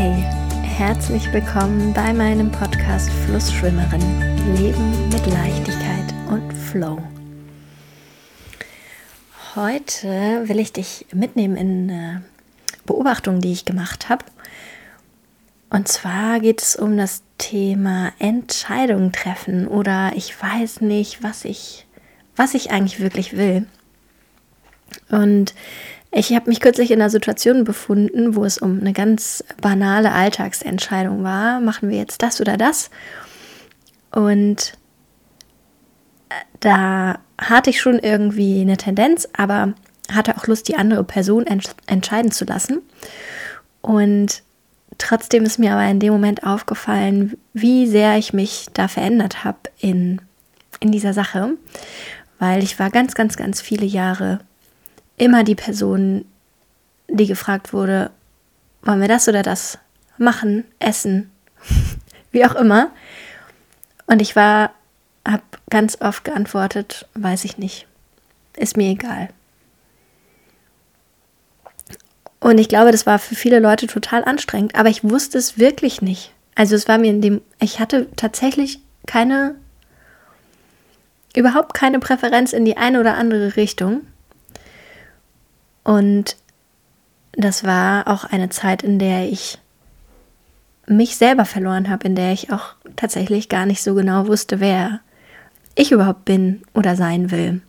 Hey, herzlich willkommen bei meinem Podcast Flussschwimmerin. Leben mit Leichtigkeit und Flow. Heute will ich dich mitnehmen in eine Beobachtung, die ich gemacht habe. Und zwar geht es um das Thema Entscheidungen treffen oder ich weiß nicht, was ich, was ich eigentlich wirklich will. Und ich habe mich kürzlich in einer Situation befunden, wo es um eine ganz banale Alltagsentscheidung war. Machen wir jetzt das oder das? Und äh, da hatte ich schon irgendwie eine Tendenz, aber hatte auch Lust, die andere Person ents entscheiden zu lassen. Und trotzdem ist mir aber in dem Moment aufgefallen, wie sehr ich mich da verändert habe in, in dieser Sache, weil ich war ganz, ganz, ganz viele Jahre immer die Person, die gefragt wurde, wollen wir das oder das machen, essen, wie auch immer. Und ich war, habe ganz oft geantwortet, weiß ich nicht, ist mir egal. Und ich glaube, das war für viele Leute total anstrengend, aber ich wusste es wirklich nicht. Also es war mir in dem, ich hatte tatsächlich keine, überhaupt keine Präferenz in die eine oder andere Richtung. Und das war auch eine Zeit, in der ich mich selber verloren habe, in der ich auch tatsächlich gar nicht so genau wusste, wer ich überhaupt bin oder sein will.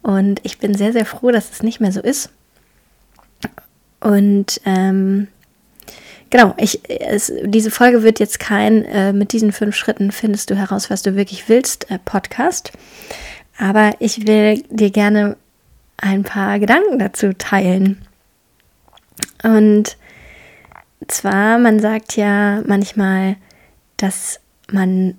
Und ich bin sehr, sehr froh, dass es nicht mehr so ist. Und ähm, genau, ich, es, diese Folge wird jetzt kein äh, mit diesen fünf Schritten findest du heraus, was du wirklich willst, äh, Podcast. Aber ich will dir gerne ein paar Gedanken dazu teilen. Und zwar, man sagt ja manchmal, dass man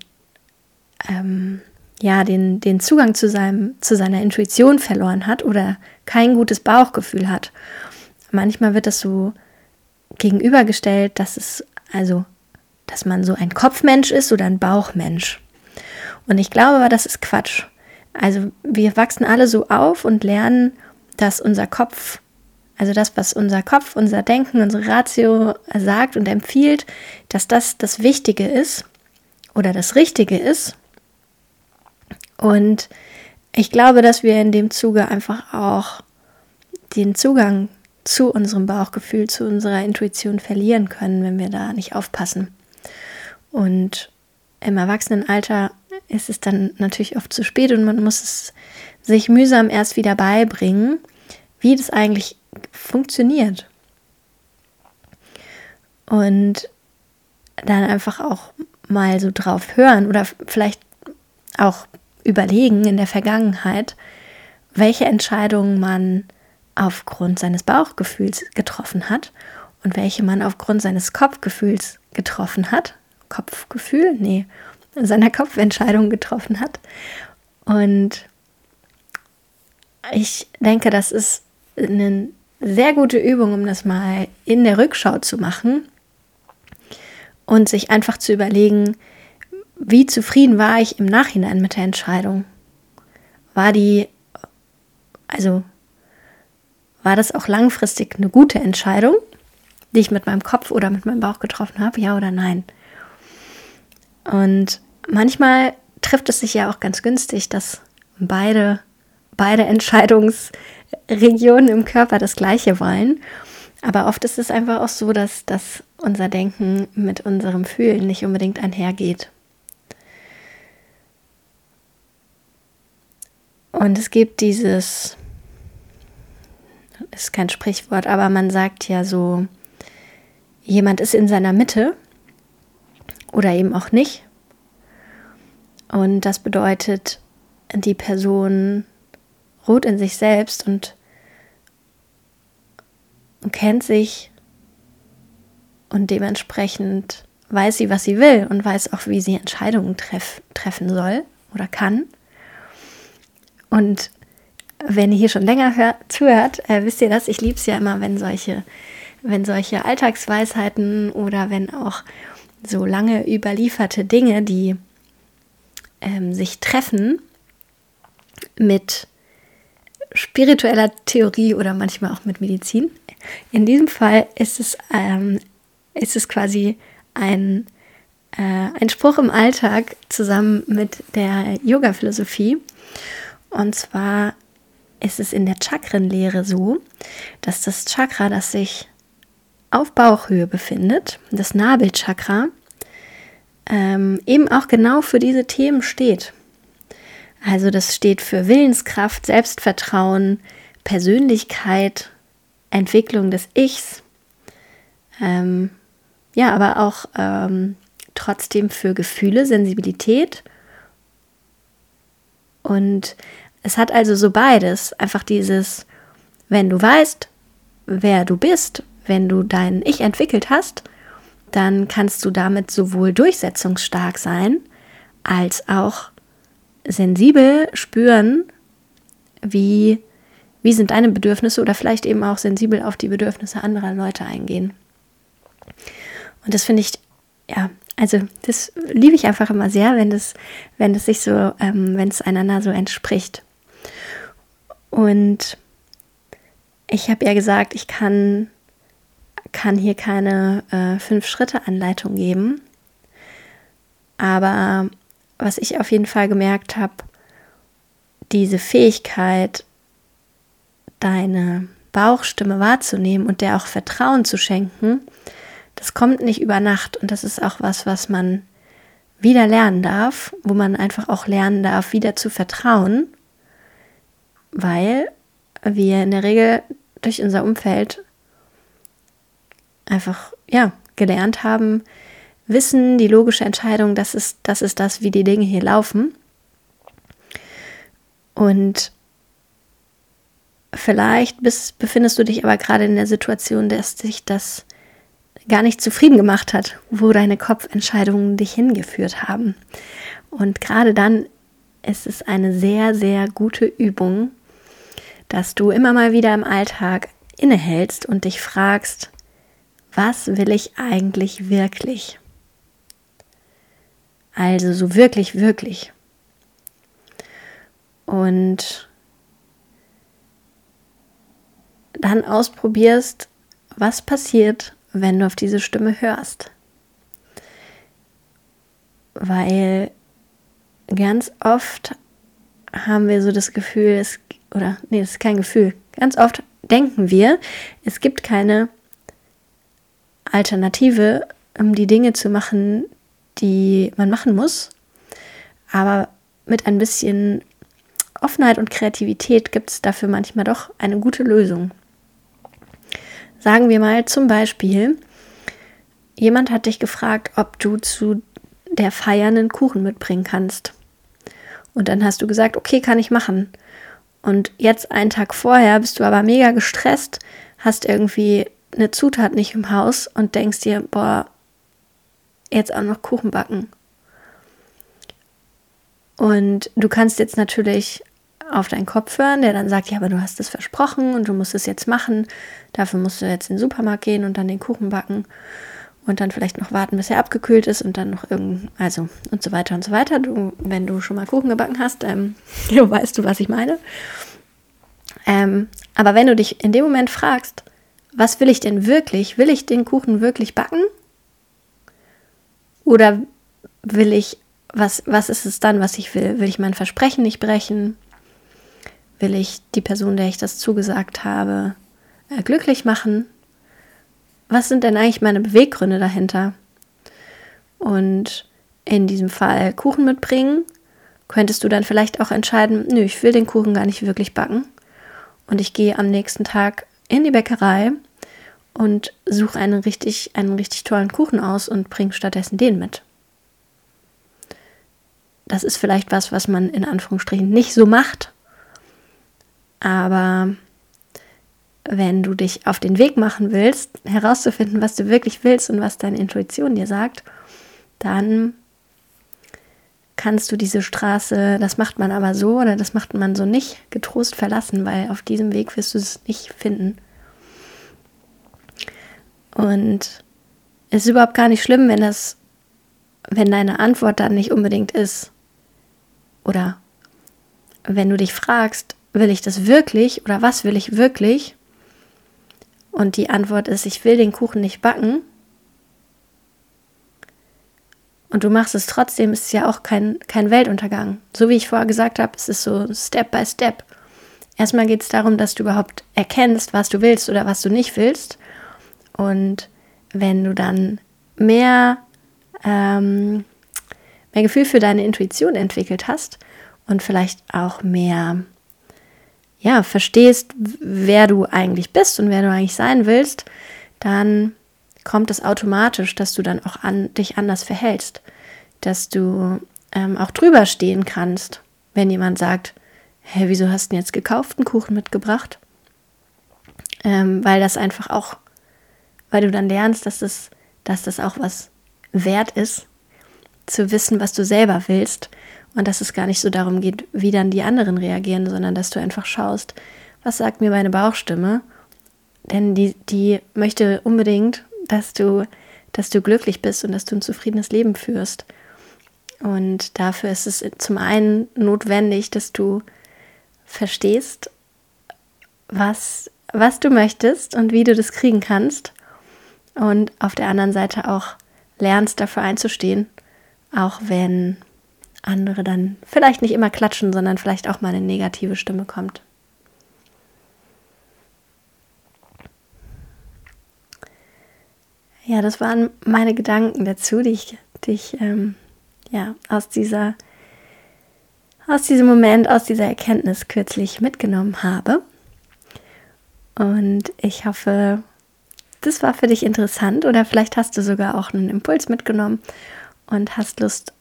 ähm, ja den, den Zugang zu, seinem, zu seiner Intuition verloren hat oder kein gutes Bauchgefühl hat. Manchmal wird das so gegenübergestellt, dass es also, dass man so ein Kopfmensch ist oder ein Bauchmensch. Und ich glaube aber, das ist Quatsch. Also wir wachsen alle so auf und lernen, dass unser Kopf, also das, was unser Kopf, unser Denken, unsere Ratio sagt und empfiehlt, dass das das Wichtige ist oder das Richtige ist. Und ich glaube, dass wir in dem Zuge einfach auch den Zugang zu unserem Bauchgefühl, zu unserer Intuition verlieren können, wenn wir da nicht aufpassen. Und im Erwachsenenalter ist es dann natürlich oft zu spät und man muss es sich mühsam erst wieder beibringen, wie das eigentlich funktioniert. Und dann einfach auch mal so drauf hören oder vielleicht auch überlegen in der Vergangenheit, welche Entscheidungen man aufgrund seines Bauchgefühls getroffen hat und welche man aufgrund seines Kopfgefühls getroffen hat. Kopfgefühl? Nee, seiner Kopfentscheidung getroffen hat. Und ich denke, das ist eine sehr gute Übung, um das mal in der Rückschau zu machen und sich einfach zu überlegen, wie zufrieden war ich im Nachhinein mit der Entscheidung? War die, also war das auch langfristig eine gute Entscheidung, die ich mit meinem Kopf oder mit meinem Bauch getroffen habe, ja oder nein? Und manchmal trifft es sich ja auch ganz günstig, dass beide, beide Entscheidungsregionen im Körper das Gleiche wollen. Aber oft ist es einfach auch so, dass, dass unser Denken mit unserem Fühlen nicht unbedingt einhergeht. Und es gibt dieses, ist kein Sprichwort, aber man sagt ja so, jemand ist in seiner Mitte oder eben auch nicht. Und das bedeutet, die Person ruht in sich selbst und kennt sich und dementsprechend weiß sie, was sie will und weiß auch, wie sie Entscheidungen treff treffen soll oder kann. Und wenn ihr hier schon länger hört, zuhört, äh, wisst ihr das, ich liebe es ja immer, wenn solche, wenn solche Alltagsweisheiten oder wenn auch so lange überlieferte Dinge, die ähm, sich treffen mit spiritueller Theorie oder manchmal auch mit Medizin. In diesem Fall ist es ähm, ist es quasi ein, äh, ein Spruch im Alltag zusammen mit der Yoga-Philosophie. Und zwar ist es in der Chakrenlehre so, dass das Chakra, das sich auf Bauchhöhe befindet, das Nabelchakra, ähm, eben auch genau für diese Themen steht. Also das steht für Willenskraft, Selbstvertrauen, Persönlichkeit, Entwicklung des Ichs. Ähm, ja, aber auch ähm, trotzdem für Gefühle, Sensibilität. Und es hat also so beides. Einfach dieses, wenn du weißt, wer du bist, wenn du dein Ich entwickelt hast, dann kannst du damit sowohl durchsetzungsstark sein, als auch sensibel spüren, wie, wie sind deine Bedürfnisse oder vielleicht eben auch sensibel auf die Bedürfnisse anderer Leute eingehen. Und das finde ich, ja, also das liebe ich einfach immer sehr, wenn das, wenn es sich so, ähm, wenn es einander so entspricht. Und ich habe ja gesagt, ich kann, kann hier keine äh, Fünf-Schritte-Anleitung geben. Aber was ich auf jeden Fall gemerkt habe, diese Fähigkeit, deine Bauchstimme wahrzunehmen und der auch Vertrauen zu schenken, das kommt nicht über Nacht und das ist auch was, was man wieder lernen darf, wo man einfach auch lernen darf, wieder zu vertrauen, weil wir in der Regel durch unser Umfeld einfach ja gelernt haben, wissen, die logische Entscheidung, das ist, das ist das, wie die Dinge hier laufen. Und vielleicht bist, befindest du dich aber gerade in der Situation, dass sich das gar nicht zufrieden gemacht hat, wo deine Kopfentscheidungen dich hingeführt haben. Und gerade dann ist es eine sehr, sehr gute Übung, dass du immer mal wieder im Alltag innehältst und dich fragst, was will ich eigentlich wirklich? Also so wirklich, wirklich. Und dann ausprobierst, was passiert, wenn du auf diese Stimme hörst. Weil ganz oft haben wir so das Gefühl, es, oder nee, das ist kein Gefühl. Ganz oft denken wir, es gibt keine Alternative, um die Dinge zu machen, die man machen muss. Aber mit ein bisschen Offenheit und Kreativität gibt es dafür manchmal doch eine gute Lösung. Sagen wir mal zum Beispiel, jemand hat dich gefragt, ob du zu der Feier einen Kuchen mitbringen kannst. Und dann hast du gesagt, okay, kann ich machen. Und jetzt einen Tag vorher bist du aber mega gestresst, hast irgendwie eine Zutat nicht im Haus und denkst dir, boah, jetzt auch noch Kuchen backen. Und du kannst jetzt natürlich auf deinen Kopf hören, der dann sagt, ja, aber du hast es versprochen und du musst es jetzt machen. Dafür musst du jetzt in den Supermarkt gehen und dann den Kuchen backen und dann vielleicht noch warten, bis er abgekühlt ist und dann noch irgend, also und so weiter und so weiter. Du, wenn du schon mal Kuchen gebacken hast, ähm, weißt du, was ich meine. Ähm, aber wenn du dich in dem Moment fragst, was will ich denn wirklich? Will ich den Kuchen wirklich backen? Oder will ich, was, was ist es dann, was ich will? Will ich mein Versprechen nicht brechen? Will ich die Person, der ich das zugesagt habe, äh, glücklich machen? Was sind denn eigentlich meine Beweggründe dahinter? Und in diesem Fall Kuchen mitbringen, könntest du dann vielleicht auch entscheiden, nö, ich will den Kuchen gar nicht wirklich backen. Und ich gehe am nächsten Tag in die Bäckerei und suche einen richtig, einen richtig tollen Kuchen aus und bringe stattdessen den mit. Das ist vielleicht was, was man in Anführungsstrichen nicht so macht, aber wenn du dich auf den Weg machen willst, herauszufinden, was du wirklich willst und was deine Intuition dir sagt, dann kannst du diese Straße, das macht man aber so oder das macht man so nicht, getrost verlassen, weil auf diesem Weg wirst du es nicht finden. Und es ist überhaupt gar nicht schlimm, wenn das, wenn deine Antwort dann nicht unbedingt ist. Oder wenn du dich fragst, will ich das wirklich oder was will ich wirklich? Und die Antwort ist, ich will den Kuchen nicht backen, und du machst es trotzdem, ist es ja auch kein, kein Weltuntergang. So wie ich vorher gesagt habe, es ist so Step by Step. Erstmal geht es darum, dass du überhaupt erkennst, was du willst oder was du nicht willst. Und wenn du dann mehr, ähm, mehr Gefühl für deine Intuition entwickelt hast und vielleicht auch mehr ja, verstehst, wer du eigentlich bist und wer du eigentlich sein willst, dann kommt es automatisch, dass du dann auch an, dich anders verhältst, dass du ähm, auch drüber stehen kannst, wenn jemand sagt, hä, wieso hast du denn jetzt gekauften Kuchen mitgebracht? Ähm, weil das einfach auch, weil du dann lernst, dass das, dass das auch was wert ist, zu wissen, was du selber willst und dass es gar nicht so darum geht, wie dann die anderen reagieren, sondern dass du einfach schaust, was sagt mir meine Bauchstimme? Denn die, die möchte unbedingt, dass du, dass du glücklich bist und dass du ein zufriedenes Leben führst. Und dafür ist es zum einen notwendig, dass du verstehst, was, was du möchtest und wie du das kriegen kannst. Und auf der anderen Seite auch lernst, dafür einzustehen, auch wenn andere dann vielleicht nicht immer klatschen, sondern vielleicht auch mal eine negative Stimme kommt. Ja, das waren meine Gedanken dazu, die ich, die ich ähm, ja, aus, dieser, aus diesem Moment, aus dieser Erkenntnis kürzlich mitgenommen habe. Und ich hoffe, das war für dich interessant oder vielleicht hast du sogar auch einen Impuls mitgenommen und hast Lust,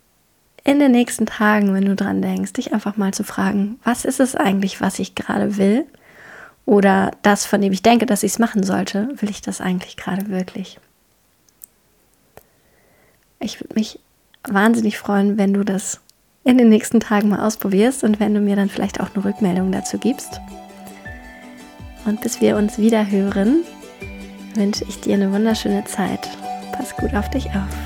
in den nächsten Tagen, wenn du dran denkst, dich einfach mal zu fragen, was ist es eigentlich, was ich gerade will? Oder das, von dem ich denke, dass ich es machen sollte, will ich das eigentlich gerade wirklich? Ich würde mich wahnsinnig freuen, wenn du das in den nächsten Tagen mal ausprobierst und wenn du mir dann vielleicht auch eine Rückmeldung dazu gibst. Und bis wir uns wieder hören, wünsche ich dir eine wunderschöne Zeit. Pass gut auf dich auf.